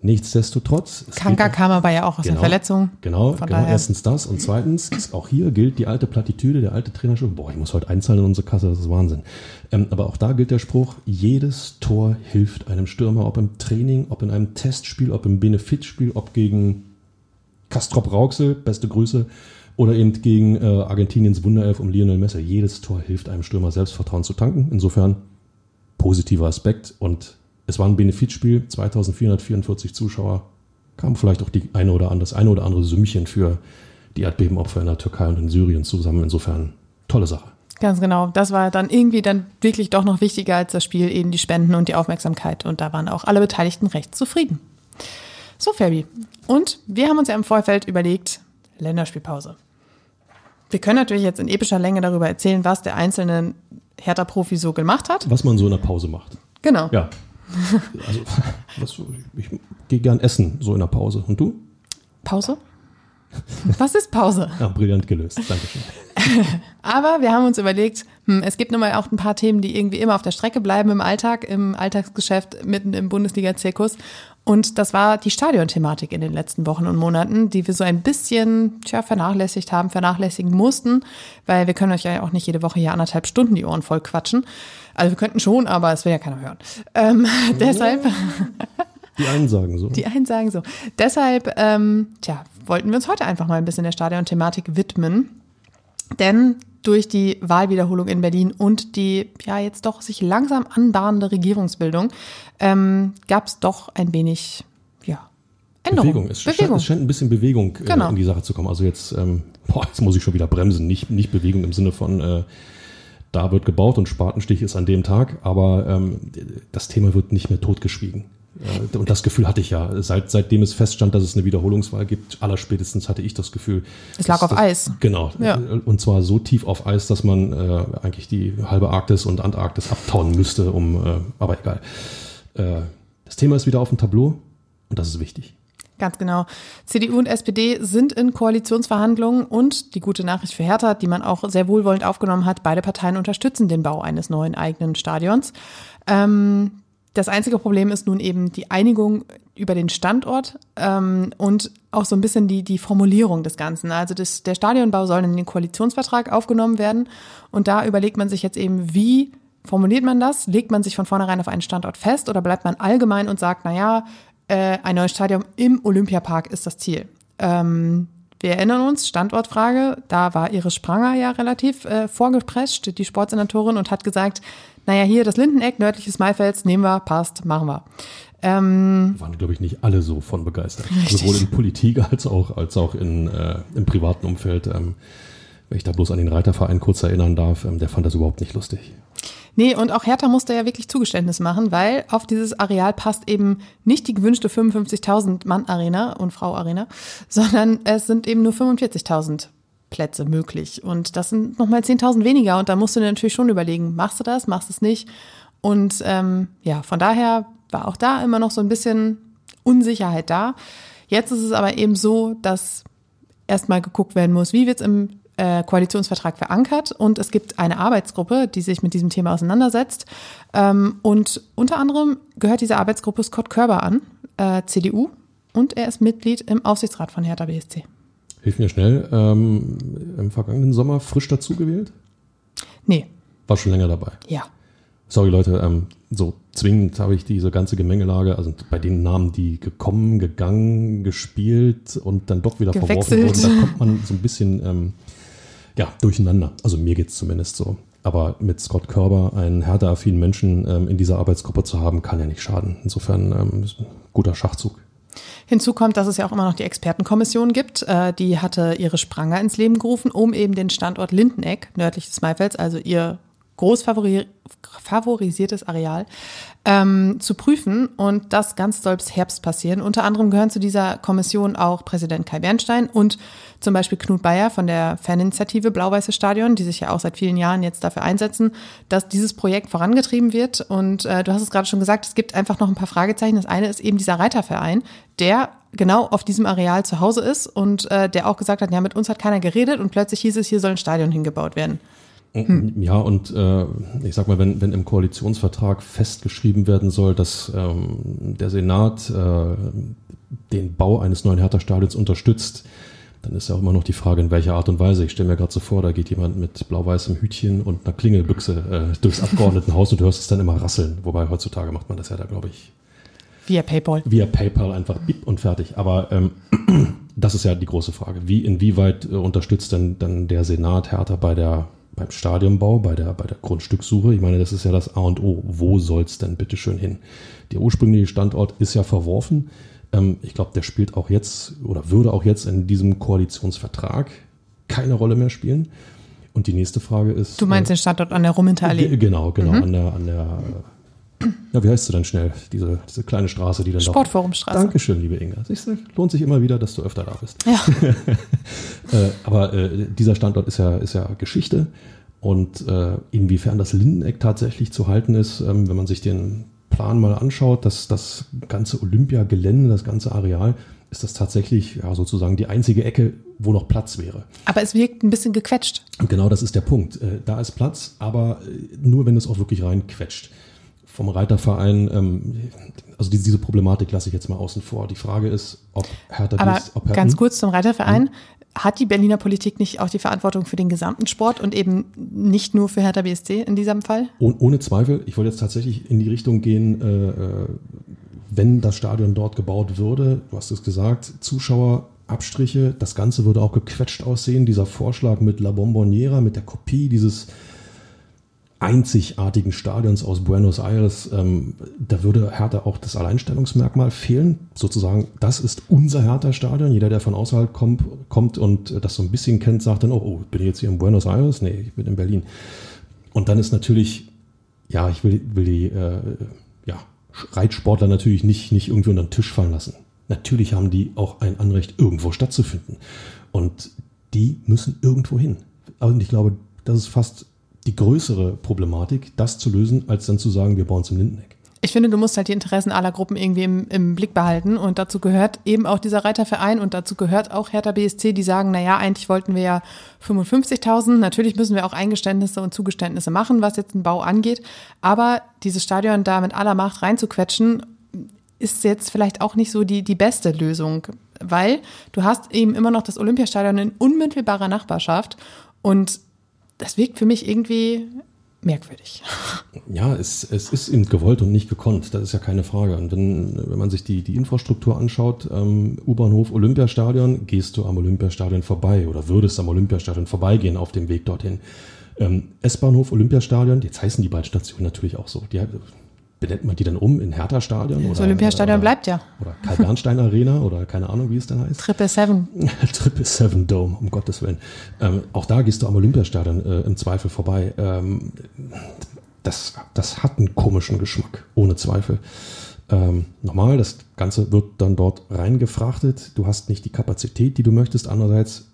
Nichtsdestotrotz. Kanka kam aber ja auch aus genau, der Verletzung. Genau, genau. Erstens das und zweitens, auch hier gilt die alte Plattitüde, der alte Trainerspruch. Boah, ich muss heute einzahlen in unsere Kasse, das ist Wahnsinn. Ähm, aber auch da gilt der Spruch, jedes Tor hilft einem Stürmer, ob im Training, ob in einem Testspiel, ob im Benefitspiel, ob gegen Kastrop Rauxel, beste Grüße, oder eben gegen äh, Argentiniens Wunderelf um Lionel Messer. Jedes Tor hilft einem Stürmer, Selbstvertrauen zu tanken. Insofern positiver Aspekt und es war ein Benefitspiel, 2444 Zuschauer, kam vielleicht auch die eine oder andere, das eine oder andere Sümmchen für die Erdbebenopfer in der Türkei und in Syrien zusammen. Insofern tolle Sache. Ganz genau. Das war dann irgendwie dann wirklich doch noch wichtiger als das Spiel, eben die Spenden und die Aufmerksamkeit. Und da waren auch alle Beteiligten recht zufrieden. So, Fabi. Und wir haben uns ja im Vorfeld überlegt, Länderspielpause. Wir können natürlich jetzt in epischer Länge darüber erzählen, was der einzelne Hertha-Profi so gemacht hat. Was man so in der Pause macht. Genau. Ja. Also, was, ich gehe gern essen, so in der Pause. Und du? Pause? Was ist Pause? Ja, brillant gelöst. Dankeschön. *laughs* Aber wir haben uns überlegt, hm, es gibt nun mal auch ein paar Themen, die irgendwie immer auf der Strecke bleiben im Alltag, im Alltagsgeschäft, mitten im Bundesliga-Zirkus. Und das war die Stadionthematik in den letzten Wochen und Monaten, die wir so ein bisschen tja, vernachlässigt haben, vernachlässigen mussten, weil wir können euch ja auch nicht jede Woche hier anderthalb Stunden die Ohren voll quatschen. Also wir könnten schon, aber es will ja keiner hören. Ähm, ja. *laughs* deshalb. *laughs* Die einen sagen so. Die einen sagen so. Deshalb, ähm, tja, wollten wir uns heute einfach mal ein bisschen der Stadion-Thematik widmen. Denn durch die Wahlwiederholung in Berlin und die ja jetzt doch sich langsam anbahnende Regierungsbildung ähm, gab es doch ein wenig ja, Änderung. Bewegung. Es, Bewegung. Scheint, es scheint ein bisschen Bewegung äh, genau. in die Sache zu kommen. Also jetzt, ähm, *laughs* boah, jetzt muss ich schon wieder bremsen. Nicht, nicht Bewegung im Sinne von äh, da wird gebaut und Spatenstich ist an dem Tag, aber ähm, das Thema wird nicht mehr totgeschwiegen. Äh, und das Gefühl hatte ich ja, seit, seitdem es feststand, dass es eine Wiederholungswahl gibt, allerspätestens hatte ich das Gefühl. Es lag auf das, Eis. Genau. Ja. Und zwar so tief auf Eis, dass man äh, eigentlich die halbe Arktis und Antarktis abtauen müsste, um, äh, aber egal. Äh, das Thema ist wieder auf dem Tableau und das ist wichtig. Ganz genau. CDU und SPD sind in Koalitionsverhandlungen und die gute Nachricht für Hertha, die man auch sehr wohlwollend aufgenommen hat, beide Parteien unterstützen den Bau eines neuen eigenen Stadions. Ähm, das einzige Problem ist nun eben die Einigung über den Standort ähm, und auch so ein bisschen die, die Formulierung des Ganzen. Also das, der Stadionbau soll in den Koalitionsvertrag aufgenommen werden und da überlegt man sich jetzt eben, wie formuliert man das? Legt man sich von vornherein auf einen Standort fest oder bleibt man allgemein und sagt, na ja, äh, ein neues Stadion im Olympiapark ist das Ziel. Ähm, Wir erinnern uns, Standortfrage, da war Iris Spranger ja relativ äh, vorgeprescht, die Sportsenatorin, und hat gesagt, naja, hier das Lindeneck, nördliches Maifelds, nehmen wir, passt, machen wir. Ähm, waren, glaube ich, nicht alle so von begeistert. Richtig. Sowohl in Politik als auch, als auch in, äh, im privaten Umfeld. Ähm, wenn ich da bloß an den Reiterverein kurz erinnern darf, ähm, der fand das überhaupt nicht lustig. Nee, und auch Hertha musste ja wirklich Zugeständnis machen, weil auf dieses Areal passt eben nicht die gewünschte 55.000 Mann Arena und Frau Arena, sondern es sind eben nur 45.000 Plätze möglich. Und das sind nochmal 10.000 weniger. Und da musst du dir natürlich schon überlegen, machst du das, machst du es nicht? Und ähm, ja, von daher war auch da immer noch so ein bisschen Unsicherheit da. Jetzt ist es aber eben so, dass erstmal geguckt werden muss, wie wird es im äh, Koalitionsvertrag verankert und es gibt eine Arbeitsgruppe, die sich mit diesem Thema auseinandersetzt. Ähm, und unter anderem gehört diese Arbeitsgruppe Scott Körber an, äh, CDU, und er ist Mitglied im Aufsichtsrat von Hertha BSC. Hilf mir schnell, ähm, im vergangenen Sommer frisch dazugewählt? Nee. War schon länger dabei? Ja. Sorry Leute, ähm, so zwingend habe ich diese ganze Gemengelage, also bei den Namen, die gekommen, gegangen, gespielt und dann doch wieder Gewechselt. verworfen wurden, da kommt man so ein bisschen ähm, ja, durcheinander. Also mir geht es zumindest so. Aber mit Scott Körber einen härteaffinen Menschen ähm, in dieser Arbeitsgruppe zu haben, kann ja nicht schaden. Insofern ähm, guter Schachzug. Hinzu kommt, dass es ja auch immer noch die Expertenkommission gibt. Äh, die hatte ihre Spranger ins Leben gerufen, um eben den Standort Lindeneck, nördlich des Maifelds, also ihr groß favorisiertes Areal, ähm, zu prüfen. Und das ganz soll bis Herbst passieren. Unter anderem gehören zu dieser Kommission auch Präsident Kai Bernstein und zum Beispiel Knut Bayer von der Faninitiative Blau-Weiße Stadion, die sich ja auch seit vielen Jahren jetzt dafür einsetzen, dass dieses Projekt vorangetrieben wird. Und äh, du hast es gerade schon gesagt, es gibt einfach noch ein paar Fragezeichen. Das eine ist eben dieser Reiterverein, der genau auf diesem Areal zu Hause ist und äh, der auch gesagt hat, ja, mit uns hat keiner geredet und plötzlich hieß es, hier soll ein Stadion hingebaut werden. Hm. Ja, und äh, ich sag mal, wenn, wenn im Koalitionsvertrag festgeschrieben werden soll, dass ähm, der Senat äh, den Bau eines neuen Hertha-Stadions unterstützt, dann ist ja auch immer noch die Frage, in welcher Art und Weise. Ich stelle mir gerade so vor, da geht jemand mit blau-weißem Hütchen und einer Klingelbüchse äh, durchs Abgeordnetenhaus und du hörst es dann immer rasseln. Wobei heutzutage macht man das ja da, glaube ich. Via PayPal. Via PayPal einfach bip und fertig. Aber ähm, das ist ja die große Frage. Wie, inwieweit äh, unterstützt denn dann der Senat Hertha bei der beim Stadionbau, bei der, bei der Grundstückssuche. Ich meine, das ist ja das A und O. Wo soll es denn bitte schön hin? Der ursprüngliche Standort ist ja verworfen. Ähm, ich glaube, der spielt auch jetzt oder würde auch jetzt in diesem Koalitionsvertrag keine Rolle mehr spielen. Und die nächste Frage ist. Du meinst äh, den Standort an der Rummentalallee? Genau, genau, mhm. an der, an der ja, wie heißt du denn schnell? Diese, diese kleine Straße, die dann Sportforumstraße. Dankeschön, liebe Inga. Siehst du, lohnt sich immer wieder, dass du öfter da bist. Ja. *laughs* äh, aber äh, dieser Standort ist ja, ist ja Geschichte. Und äh, inwiefern das Lindeneck tatsächlich zu halten ist, ähm, wenn man sich den Plan mal anschaut, dass das ganze Olympiagelände, das ganze Areal, ist das tatsächlich ja, sozusagen die einzige Ecke, wo noch Platz wäre. Aber es wirkt ein bisschen gequetscht. Und genau das ist der Punkt. Äh, da ist Platz, aber äh, nur wenn es auch wirklich rein quetscht vom Reiterverein, ähm, also diese, diese Problematik lasse ich jetzt mal außen vor. Die Frage ist, ob Hertha Aber dies, ob Hertha, ganz kurz zum Reiterverein. Hm? Hat die Berliner Politik nicht auch die Verantwortung für den gesamten Sport und eben nicht nur für Hertha BSC in diesem Fall? Oh, ohne Zweifel. Ich wollte jetzt tatsächlich in die Richtung gehen, äh, äh, wenn das Stadion dort gebaut würde, du hast es gesagt, Zuschauerabstriche, das Ganze würde auch gequetscht aussehen. Dieser Vorschlag mit La Bomboniera, mit der Kopie dieses einzigartigen Stadions aus Buenos Aires, ähm, da würde Hertha auch das Alleinstellungsmerkmal fehlen. Sozusagen, das ist unser Hertha-Stadion. Jeder, der von außerhalb kommt, kommt und das so ein bisschen kennt, sagt dann, oh, oh, bin ich jetzt hier in Buenos Aires? Nee, ich bin in Berlin. Und dann ist natürlich, ja, ich will, will die äh, ja, Reitsportler natürlich nicht, nicht irgendwie unter den Tisch fallen lassen. Natürlich haben die auch ein Anrecht, irgendwo stattzufinden. Und die müssen irgendwo hin. Und ich glaube, das ist fast die größere Problematik, das zu lösen, als dann zu sagen, wir bauen es im Lindeneck. Ich finde, du musst halt die Interessen aller Gruppen irgendwie im, im, Blick behalten. Und dazu gehört eben auch dieser Reiterverein und dazu gehört auch Hertha BSC, die sagen, na ja, eigentlich wollten wir ja 55.000. Natürlich müssen wir auch Eingeständnisse und Zugeständnisse machen, was jetzt den Bau angeht. Aber dieses Stadion da mit aller Macht reinzuquetschen, ist jetzt vielleicht auch nicht so die, die beste Lösung. Weil du hast eben immer noch das Olympiastadion in unmittelbarer Nachbarschaft und das wirkt für mich irgendwie merkwürdig. Ja, es, es ist eben gewollt und nicht gekonnt, das ist ja keine Frage. Und wenn, wenn man sich die, die Infrastruktur anschaut, ähm, U-Bahnhof, Olympiastadion, gehst du am Olympiastadion vorbei oder würdest am Olympiastadion vorbeigehen auf dem Weg dorthin. Ähm, S-Bahnhof, Olympiastadion, jetzt heißen die beiden Stationen natürlich auch so. Die, benennt man die dann um in Hertha-Stadion? Das Olympiastadion oder, bleibt ja. Oder Karl-Bernstein Arena oder keine Ahnung, wie es dann heißt. Triple Seven. *laughs* Triple Seven Dome, um Gottes Willen. Ähm, auch da gehst du am Olympiastadion äh, im Zweifel vorbei. Ähm, das, das hat einen komischen Geschmack, ohne Zweifel. Ähm, normal, das Ganze wird dann dort reingefrachtet. Du hast nicht die Kapazität, die du möchtest. Andererseits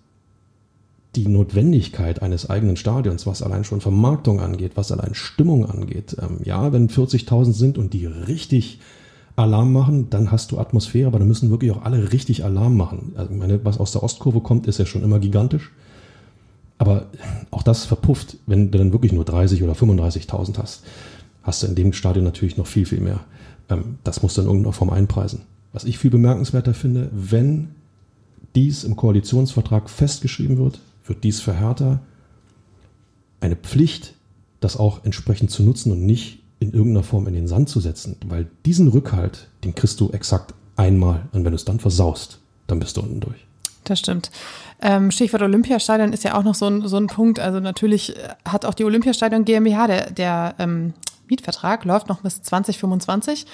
die Notwendigkeit eines eigenen Stadions, was allein schon Vermarktung angeht, was allein Stimmung angeht. Ähm, ja, wenn 40.000 sind und die richtig Alarm machen, dann hast du Atmosphäre, aber dann müssen wirklich auch alle richtig Alarm machen. Also meine, was aus der Ostkurve kommt, ist ja schon immer gigantisch. Aber auch das verpufft, wenn du dann wirklich nur 30 oder 35.000 hast, hast du in dem Stadion natürlich noch viel, viel mehr. Ähm, das du in irgendeiner Form einpreisen. Was ich viel bemerkenswerter finde, wenn dies im Koalitionsvertrag festgeschrieben wird, wird dies für Hertha eine Pflicht, das auch entsprechend zu nutzen und nicht in irgendeiner Form in den Sand zu setzen. Weil diesen Rückhalt, den kriegst du exakt einmal. Und wenn du es dann versaust, dann bist du unten durch. Das stimmt. Ähm, Stichwort Olympiastadion ist ja auch noch so ein, so ein Punkt. Also natürlich hat auch die Olympiastadion GmbH, der, der ähm, Mietvertrag läuft noch bis 2025,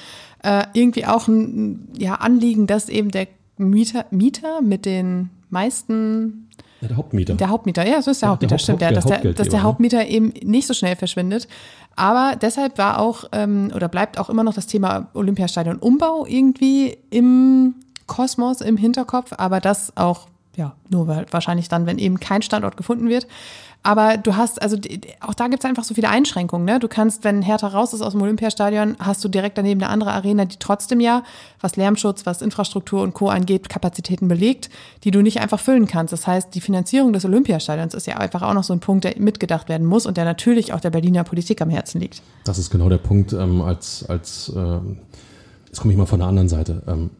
äh, irgendwie auch ein ja, Anliegen, dass eben der Mieter, Mieter mit den meisten ja, der Hauptmieter. Der Hauptmieter, ja, so ist der, der Hauptmieter, der stimmt, ja, dass, der, dass der Hauptmieter eben nicht so schnell verschwindet. Aber deshalb war auch ähm, oder bleibt auch immer noch das Thema Olympiastadion Umbau irgendwie im Kosmos, im Hinterkopf, aber das auch ja, nur wahrscheinlich dann, wenn eben kein Standort gefunden wird. Aber du hast, also auch da gibt es einfach so viele Einschränkungen. Ne? Du kannst, wenn Hertha raus ist aus dem Olympiastadion, hast du direkt daneben eine andere Arena, die trotzdem ja, was Lärmschutz, was Infrastruktur und Co. angeht, Kapazitäten belegt, die du nicht einfach füllen kannst. Das heißt, die Finanzierung des Olympiastadions ist ja einfach auch noch so ein Punkt, der mitgedacht werden muss und der natürlich auch der Berliner Politik am Herzen liegt. Das ist genau der Punkt, ähm, als, als äh, jetzt komme ich mal von der anderen Seite. Ähm,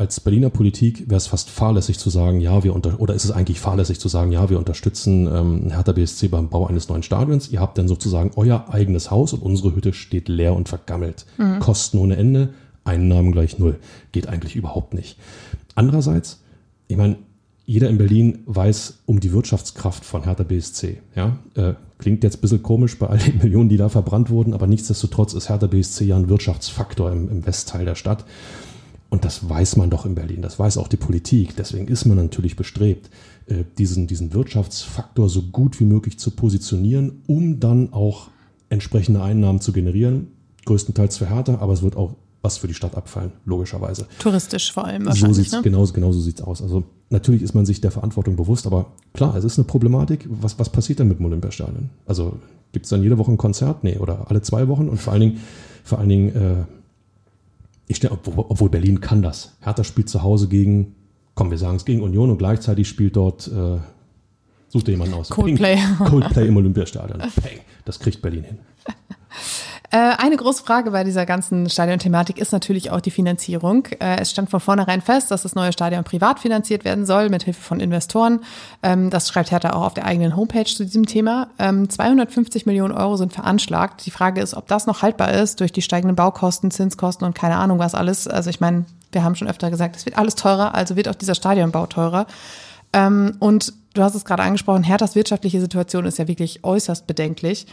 als Berliner Politik wäre es fast fahrlässig zu sagen, ja, wir unter oder ist es eigentlich fahrlässig zu sagen, ja, wir unterstützen ähm, Hertha BSC beim Bau eines neuen Stadions. Ihr habt dann sozusagen euer eigenes Haus und unsere Hütte steht leer und vergammelt. Mhm. Kosten ohne Ende, Einnahmen gleich null. Geht eigentlich überhaupt nicht. Andererseits, ich meine, jeder in Berlin weiß um die Wirtschaftskraft von Hertha BSC. Ja? Äh, klingt jetzt ein bisschen komisch bei all den Millionen, die da verbrannt wurden, aber nichtsdestotrotz ist Hertha BSC ja ein Wirtschaftsfaktor im, im Westteil der Stadt. Und das weiß man doch in Berlin, das weiß auch die Politik. Deswegen ist man natürlich bestrebt, äh, diesen, diesen Wirtschaftsfaktor so gut wie möglich zu positionieren, um dann auch entsprechende Einnahmen zu generieren. Größtenteils für Hertha, aber es wird auch was für die Stadt abfallen, logischerweise. Touristisch vor allem wahrscheinlich. So sieht's, ne? genau, genau so sieht's aus. Also natürlich ist man sich der Verantwortung bewusst, aber klar, es ist eine Problematik. Was, was passiert denn mit dem Olympiastadion? Also gibt es dann jede Woche ein Konzert? Nee, oder alle zwei Wochen? Und vor allen Dingen, vor allen Dingen äh, ich stelle, obwohl Berlin kann das. Hertha spielt zu Hause gegen, komm, wir sagen es gegen Union und gleichzeitig spielt dort, äh, sucht jemanden aus. Coldplay. Ping, Coldplay im Olympiastadion. *laughs* Peng, das kriegt Berlin hin. Äh, eine große Frage bei dieser ganzen Stadionthematik ist natürlich auch die Finanzierung. Äh, es stand von vornherein fest, dass das neue Stadion privat finanziert werden soll, mit Hilfe von Investoren. Ähm, das schreibt Hertha auch auf der eigenen Homepage zu diesem Thema. 250 ähm, Millionen Euro sind veranschlagt. Die Frage ist, ob das noch haltbar ist durch die steigenden Baukosten, Zinskosten und keine Ahnung was alles. Also ich meine, wir haben schon öfter gesagt, es wird alles teurer, also wird auch dieser Stadionbau teurer. Ähm, und du hast es gerade angesprochen, Herthas wirtschaftliche Situation ist ja wirklich äußerst bedenklich.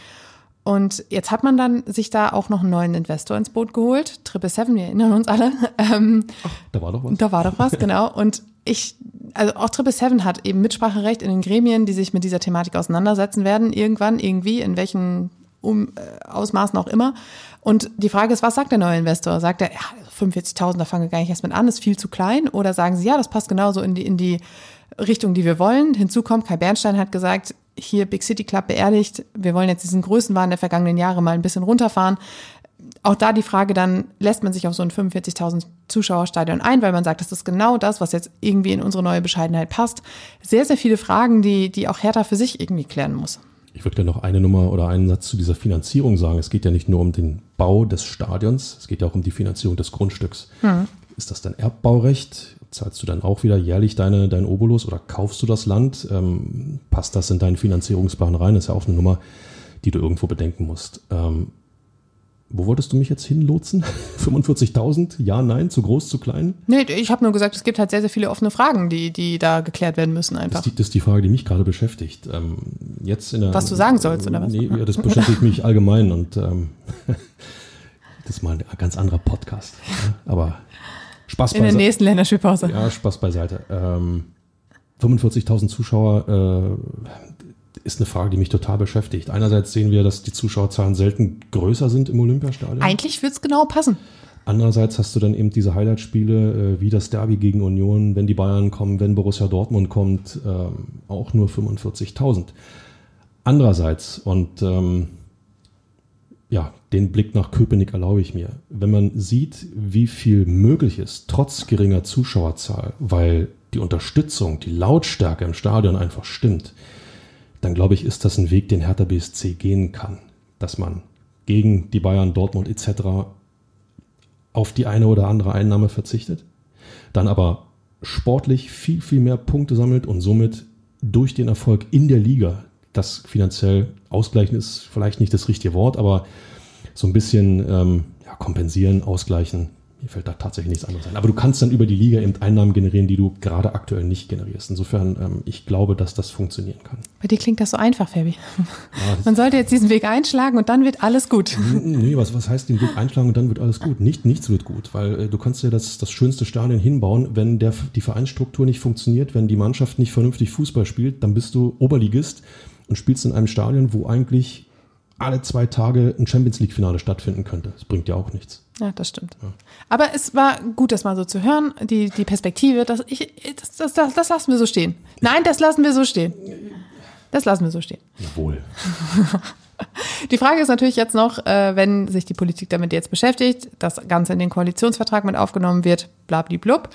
Und jetzt hat man dann sich da auch noch einen neuen Investor ins Boot geholt. Triple Seven, wir erinnern uns alle. *laughs* Ähm, Ach, da war doch was. Da war doch was, genau. Und ich, also auch Triple Seven hat eben Mitspracherecht in den Gremien, die sich mit dieser Thematik auseinandersetzen werden, irgendwann, irgendwie, in welchen um, äh, Ausmaßen auch immer. Und die Frage ist, was sagt der neue Investor? Sagt er, ja, 45.000, da fangen wir gar nicht erst mit an, ist viel zu klein? Oder sagen sie, ja, das passt genauso in die, in die Richtung, die wir wollen? Hinzu kommt, Kai Bernstein hat gesagt, hier Big City Club beerdigt. Wir wollen jetzt diesen Größenwahn der vergangenen Jahre mal ein bisschen runterfahren. Auch da die Frage dann, lässt man sich auf so ein 45.000 Zuschauerstadion ein, weil man sagt, das ist genau das, was jetzt irgendwie in unsere neue Bescheidenheit passt. Sehr, sehr viele Fragen, die, die auch Hertha für sich irgendwie klären muss. Ich würde gerne noch eine Nummer oder einen Satz zu dieser Finanzierung sagen. Es geht ja nicht nur um den Bau des Stadions, es geht ja auch um die Finanzierung des Grundstücks. Hm. Ist das dann Erbbaurecht? Zahlst du dann auch wieder jährlich deine, dein Obolus oder kaufst du das Land? Ähm, passt das in deinen Finanzierungsplan rein? Das ist ja auch eine Nummer, die du irgendwo bedenken musst. Ähm, wo wolltest du mich jetzt hinlotsen? *laughs* 45.000? Ja, nein, zu groß, zu klein? Nee, ich habe nur gesagt, es gibt halt sehr, sehr viele offene Fragen, die, die da geklärt werden müssen Das einfach. ist, die, das ist die Frage, die mich gerade beschäftigt. Ähm, jetzt in der, Was du sagen sollst, oder was? Nee, das beschäftigt mich allgemein und ähm, *laughs* das ist mal ein ganz anderer Podcast. Ja, aber Spaß In der nächsten Länderspielpause. Ja, Spaß beiseite. Ähm, 45.000 Zuschauer äh, ist eine Frage, die mich total beschäftigt. Einerseits sehen wir, dass die Zuschauerzahlen selten größer sind im Olympiastadion. Eigentlich wird's genau passen. Andererseits hast du dann eben diese Highlight-Spiele äh, wie das Derby gegen Union, wenn die Bayern kommen, wenn Borussia Dortmund kommt, ähm, auch nur 45.000. Andererseits, und ähm, ja, den Blick nach Köpenick erlaube ich mir, wenn man sieht, wie viel möglich ist, trotz geringer Zuschauerzahl, weil die Unterstützung, die Lautstärke im Stadion einfach stimmt, dann glaube ich, ist das ein Weg, den Hertha BSC gehen kann, dass man gegen die Bayern, Dortmund etc auf die eine oder andere Einnahme verzichtet, dann aber sportlich viel, viel mehr Punkte sammelt und somit durch den Erfolg in der Liga, das finanziell ausgleichen ist vielleicht nicht das richtige Wort, aber so ein bisschen ähm, ja, kompensieren, ausgleichen, mir fällt da tatsächlich nichts anderes ein. Aber du kannst dann über die Liga eben Einnahmen generieren, die du gerade aktuell nicht generierst. Insofern, ähm, ich glaube, dass das funktionieren kann. Bei dir klingt das so einfach, Fabi. Ja, das *laughs* Man sollte jetzt diesen Weg einschlagen und dann wird alles gut. Nee, was, was heißt den Weg einschlagen und dann wird alles gut? Nicht, nichts wird gut, weil äh, du kannst ja das, das schönste Stadion hinbauen, wenn der, die Vereinsstruktur nicht funktioniert, wenn die Mannschaft nicht vernünftig Fußball spielt, dann bist du Oberligist und spielst in einem Stadion, wo eigentlich alle zwei Tage ein Champions League-Finale stattfinden könnte. Das bringt ja auch nichts. Ja, das stimmt. Aber es war gut, das mal so zu hören, die, die Perspektive. Das, ich, das, das, das, das lassen wir so stehen. Nein, das lassen wir so stehen. Das lassen wir so stehen. Jawohl. *laughs* Die Frage ist natürlich jetzt noch, äh, wenn sich die Politik damit jetzt beschäftigt, das Ganze in den Koalitionsvertrag mit aufgenommen wird, blablablub,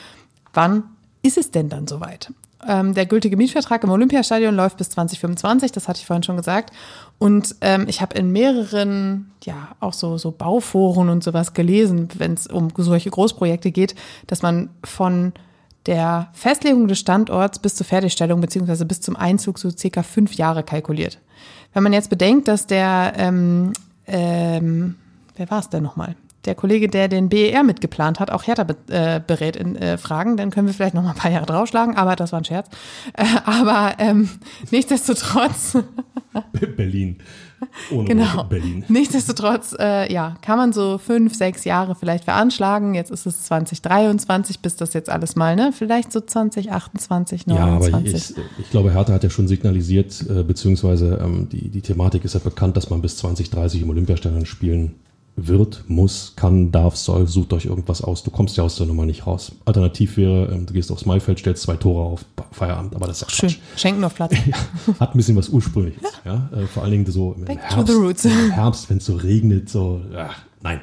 wann ist es denn dann soweit? Ähm, der gültige Mietvertrag im Olympiastadion läuft bis 2025, das hatte ich vorhin schon gesagt. Und ähm, ich habe in mehreren, ja, auch so, so Bauforen und sowas gelesen, wenn es um solche Großprojekte geht, dass man von der Festlegung des Standorts bis zur Fertigstellung beziehungsweise bis zum Einzug so circa fünf Jahre kalkuliert. Wenn man jetzt bedenkt, dass der, ähm, ähm, wer war es denn nochmal? Der Kollege, der den BER mitgeplant hat, auch Hertha be äh, berät in äh, Fragen, dann können wir vielleicht noch mal ein paar Jahre draufschlagen, aber das war ein Scherz. Äh, aber ähm, *laughs* nichtsdestotrotz, *laughs* Berlin. Ohne genau, Berlin. nichtsdestotrotz, äh, ja, kann man so fünf, sechs Jahre vielleicht veranschlagen. Jetzt ist es 2023, bis das jetzt alles mal, ne? Vielleicht so 2028, Ja, aber 29. ich, ich glaube, Hertha hat ja schon signalisiert, äh, beziehungsweise ähm, die, die Thematik ist ja bekannt, dass man bis 2030 im Olympiastadion spielen wird, muss, kann, darf, soll, sucht euch irgendwas aus. Du kommst ja aus der Nummer nicht raus. Alternativ wäre, ähm, du gehst aufs Maifeld, stellst zwei Tore auf, Feierabend, aber das ist ja Schön, Quatsch. schenken auf Platz. *laughs* Ja, hat ein bisschen was Ursprüngliches. Ja, äh, vor allen Dingen so im Back Herbst, im Herbst, wenn es so regnet, so, ach, nein.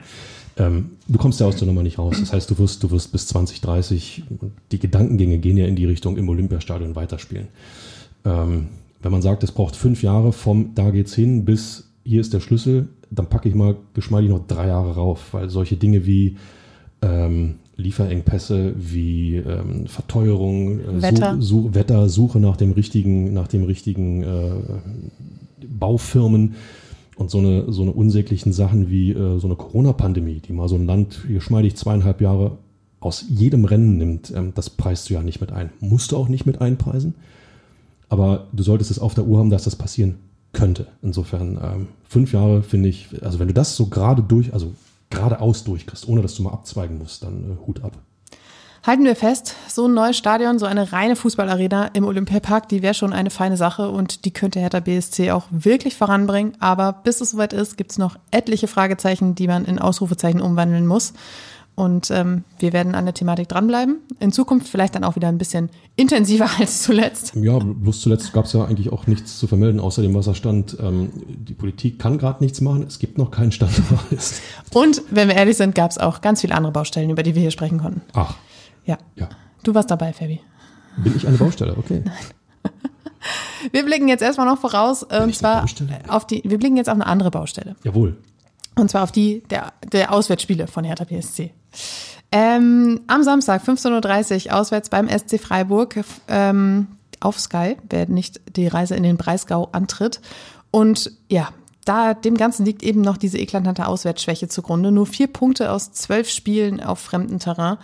Ähm, du kommst ja aus der Nummer nicht raus. Das heißt, du wirst, du wirst bis 2030, und die Gedankengänge gehen ja in die Richtung im Olympiastadion weiterspielen. Ähm, wenn man sagt, es braucht fünf Jahre vom da geht's hin bis hier ist der Schlüssel, dann packe ich mal geschmeidig noch drei Jahre rauf, weil solche Dinge wie ähm, Lieferengpässe, wie ähm, Verteuerung, äh, Wetter. Su Su Wetter, Suche nach dem richtigen, nach dem richtigen äh, Baufirmen und so eine, so eine unsäglichen Sachen wie äh, so eine Corona-Pandemie, die mal so ein Land geschmeidig zweieinhalb Jahre aus jedem Rennen nimmt, ähm, das preist du ja nicht mit ein. Musst du auch nicht mit einpreisen. Aber du solltest es auf der Uhr haben, dass das passieren könnte. Insofern ähm, fünf Jahre finde ich, also wenn du das so gerade durch, also geradeaus durchkriegst, ohne dass du mal abzweigen musst, dann äh, Hut ab. Halten wir fest, so ein neues Stadion, so eine reine Fußballarena im Olympiapark, die wäre schon eine feine Sache und die könnte Hertha BSC auch wirklich voranbringen. Aber bis es soweit ist, gibt es noch etliche Fragezeichen, die man in Ausrufezeichen umwandeln muss. Und ähm, wir werden an der Thematik dranbleiben. In Zukunft vielleicht dann auch wieder ein bisschen intensiver *laughs* als zuletzt. Ja, bloß zuletzt gab es ja eigentlich auch nichts zu vermelden, außer dem Wasserstand. Ähm, die Politik kann gerade nichts machen, es gibt noch keinen Standbeweis. Und wenn wir ehrlich sind, gab es auch ganz viele andere Baustellen, über die wir hier sprechen konnten. Ach, Ja. ja. Du warst dabei, Fabi. Bin ich eine Baustelle? Okay. *laughs* Wir blicken jetzt erstmal noch voraus, äh, und eine zwar auf die, wir blicken jetzt auf eine andere Baustelle. Jawohl. Und zwar auf die der, der Auswärtsspiele von Hertha PSC. Ähm, am Samstag 15.30 Uhr auswärts beim SC Freiburg ähm, auf Sky, wer nicht die Reise in den Breisgau antritt. Und ja, da dem Ganzen liegt eben noch diese eklatante Auswärtsschwäche zugrunde. Nur vier Punkte aus zwölf Spielen auf fremdem Terrain.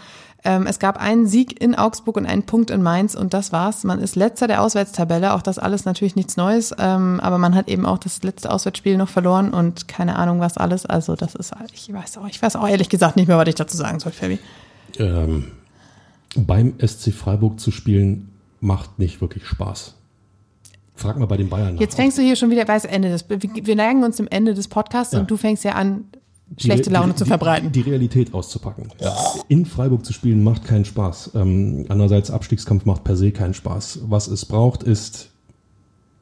Ähm, es gab einen Sieg in Augsburg und einen Punkt in Mainz und das war's. Man ist letzter der Auswärtstabelle. Auch das alles natürlich nichts Neues, ähm, aber man hat eben auch das letzte Auswärtsspiel noch verloren und keine Ahnung was alles. Also das ist, ich weiß auch, ich weiß auch ehrlich gesagt nicht mehr, was ich dazu sagen soll, Fabi. Ähm, beim SC Freiburg zu spielen macht nicht wirklich Spaß. Frag mal bei den Bayern nach. Jetzt fängst du hier schon wieder, weiß Ende des, wir neigen uns dem Ende des Podcasts Ja. und du fängst ja an, schlechte Laune die, zu verbreiten. Die, die Realität auszupacken. In Freiburg zu spielen macht keinen Spaß. Ähm, andererseits Abstiegskampf macht per se keinen Spaß. Was es braucht, ist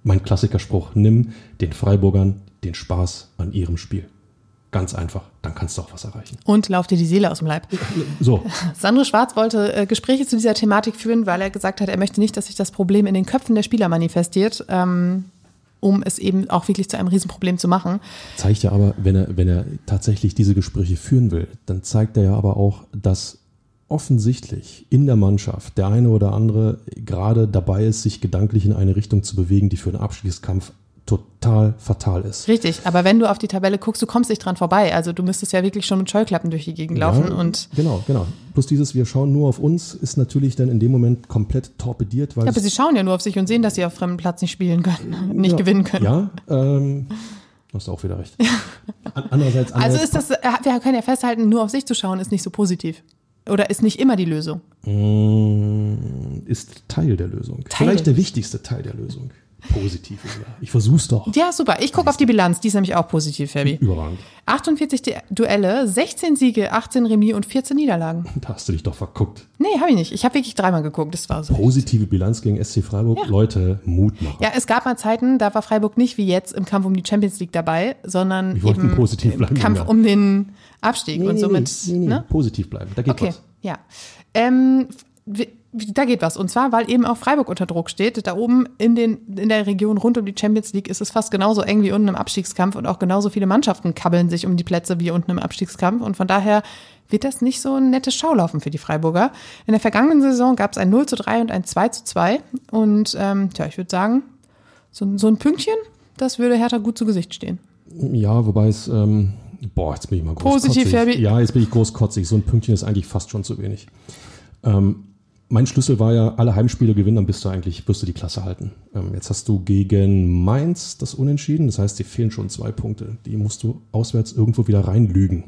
mein Klassikerspruch: Nimm den Freiburgern den Spaß an ihrem Spiel. Ganz einfach. Dann kannst du auch was erreichen. Und lauf dir die Seele aus dem Leib. So, *laughs* Sandro Schwarz wollte äh, Gespräche zu dieser Thematik führen, weil er gesagt hat, er möchte nicht, dass sich das Problem in den Köpfen der Spieler manifestiert, ähm, um es eben auch wirklich zu einem Riesenproblem zu machen. zeigt ja aber, wenn er, wenn er tatsächlich diese Gespräche führen will, dann zeigt er ja aber auch, dass offensichtlich in der Mannschaft der eine oder andere gerade dabei ist, sich gedanklich in eine Richtung zu bewegen, die für einen Abstiegskampf total fatal ist. Richtig, aber wenn du auf die Tabelle guckst, du kommst nicht dran vorbei. Also du müsstest ja wirklich schon mit Scheuklappen durch die Gegend laufen Ja, und genau, genau. Plus dieses, wir schauen nur auf uns, ist natürlich dann in dem Moment komplett torpediert, weil ja, aber sie schauen ja nur auf sich und sehen, dass sie auf fremdem Platz nicht spielen können, *laughs* nicht gewinnen können. ja, ähm, hast du auch wieder recht. *laughs* An- Andererseits, Also andererseits ist das, äh, wir können ja festhalten, nur auf sich zu schauen ist nicht so positiv. Oder ist nicht immer die Lösung. Mm, ist Teil der Lösung. Teil Vielleicht der wichtigste Teil der Lösung. Positiv, ja. Ich versuch's doch. Ja, super. Ich gucke auf die Bilanz, die ist nämlich auch positiv, Fabi. Überragend. 48 Di- Duelle, 16 Siege, 18 Remis und 14 Niederlagen. Da hast du dich doch verguckt. Nee, habe ich nicht. Ich habe wirklich dreimal geguckt, das war so. Positive Bilanz gegen SC Freiburg. Leute, Mut machen. Ja, es gab mal Zeiten, da war Freiburg nicht wie jetzt im Kampf um die Champions League dabei, sondern eben positiv im bleiben, Kampf ja. um den Abstieg und somit, nee, nee, nee. ne? Positiv bleiben. Da geht Okay, was. ja. Ähm, da geht was. Und zwar, weil eben auch Freiburg unter Druck steht. Da oben in, den, in der Region rund um die Champions League ist es fast genauso eng wie unten im Abstiegskampf und auch genauso viele Mannschaften kabbeln sich um die Plätze wie unten im Abstiegskampf. Und von daher wird das nicht so ein nettes Schaulaufen für die Freiburger. In der vergangenen Saison gab es ein 0 zu 3 und ein 2 zu 2. Und ähm, tja, ich würde sagen, so, so ein Pünktchen, das würde Hertha gut zu Gesicht stehen. Ja, wobei es, ähm, boah, jetzt bin ich mal großkotzig. Positiv. Ja, jetzt bin ich großkotzig. So ein Pünktchen ist eigentlich fast schon zu wenig. Ähm, mein Schlüssel war ja, alle Heimspiele gewinnen, dann bist du eigentlich, wirst du die Klasse halten. Ähm, jetzt hast du gegen Mainz das Unentschieden, das heißt, dir fehlen schon zwei Punkte. Die musst du auswärts irgendwo wieder reinlügen.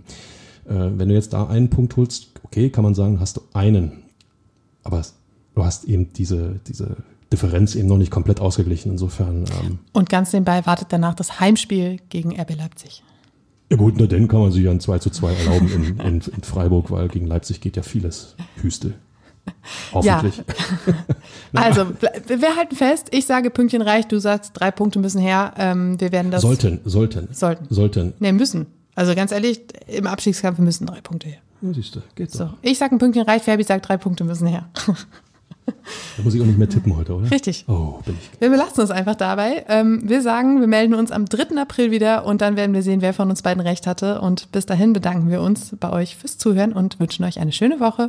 Äh, wenn du jetzt da einen Punkt holst, okay, kann man sagen, hast du einen. Aber du hast eben diese, diese Differenz eben noch nicht komplett ausgeglichen. Insofern, ähm, Und ganz nebenbei wartet danach das Heimspiel gegen RB Leipzig. Ja gut, nur dann kann man sich ja ein 2 zu 2 erlauben in, in, in Freiburg, weil gegen Leipzig geht ja vieles Hüstel. Hoffentlich. *laughs* Also, ble- wir halten fest, ich sage Pünktchen reicht, du sagst, drei Punkte müssen her. Ähm, wir werden das. Sollten, sollten. Sollten. Sollten. Nee, müssen. Also ganz ehrlich, im Abstiegskampf müssen drei Punkte her. Ja, siehst du, geht So. so. Ich sage ein Pünktchen reicht, Fabi sagt, drei Punkte müssen her. *laughs* Da muss ich auch nicht mehr tippen heute, oder? Richtig. Oh, bin ich. Wir belassen es einfach dabei. Ähm, wir sagen, wir melden uns am 3. April wieder und dann werden wir sehen, wer von uns beiden recht hatte. Und bis dahin bedanken wir uns bei euch fürs Zuhören und wünschen euch eine schöne Woche.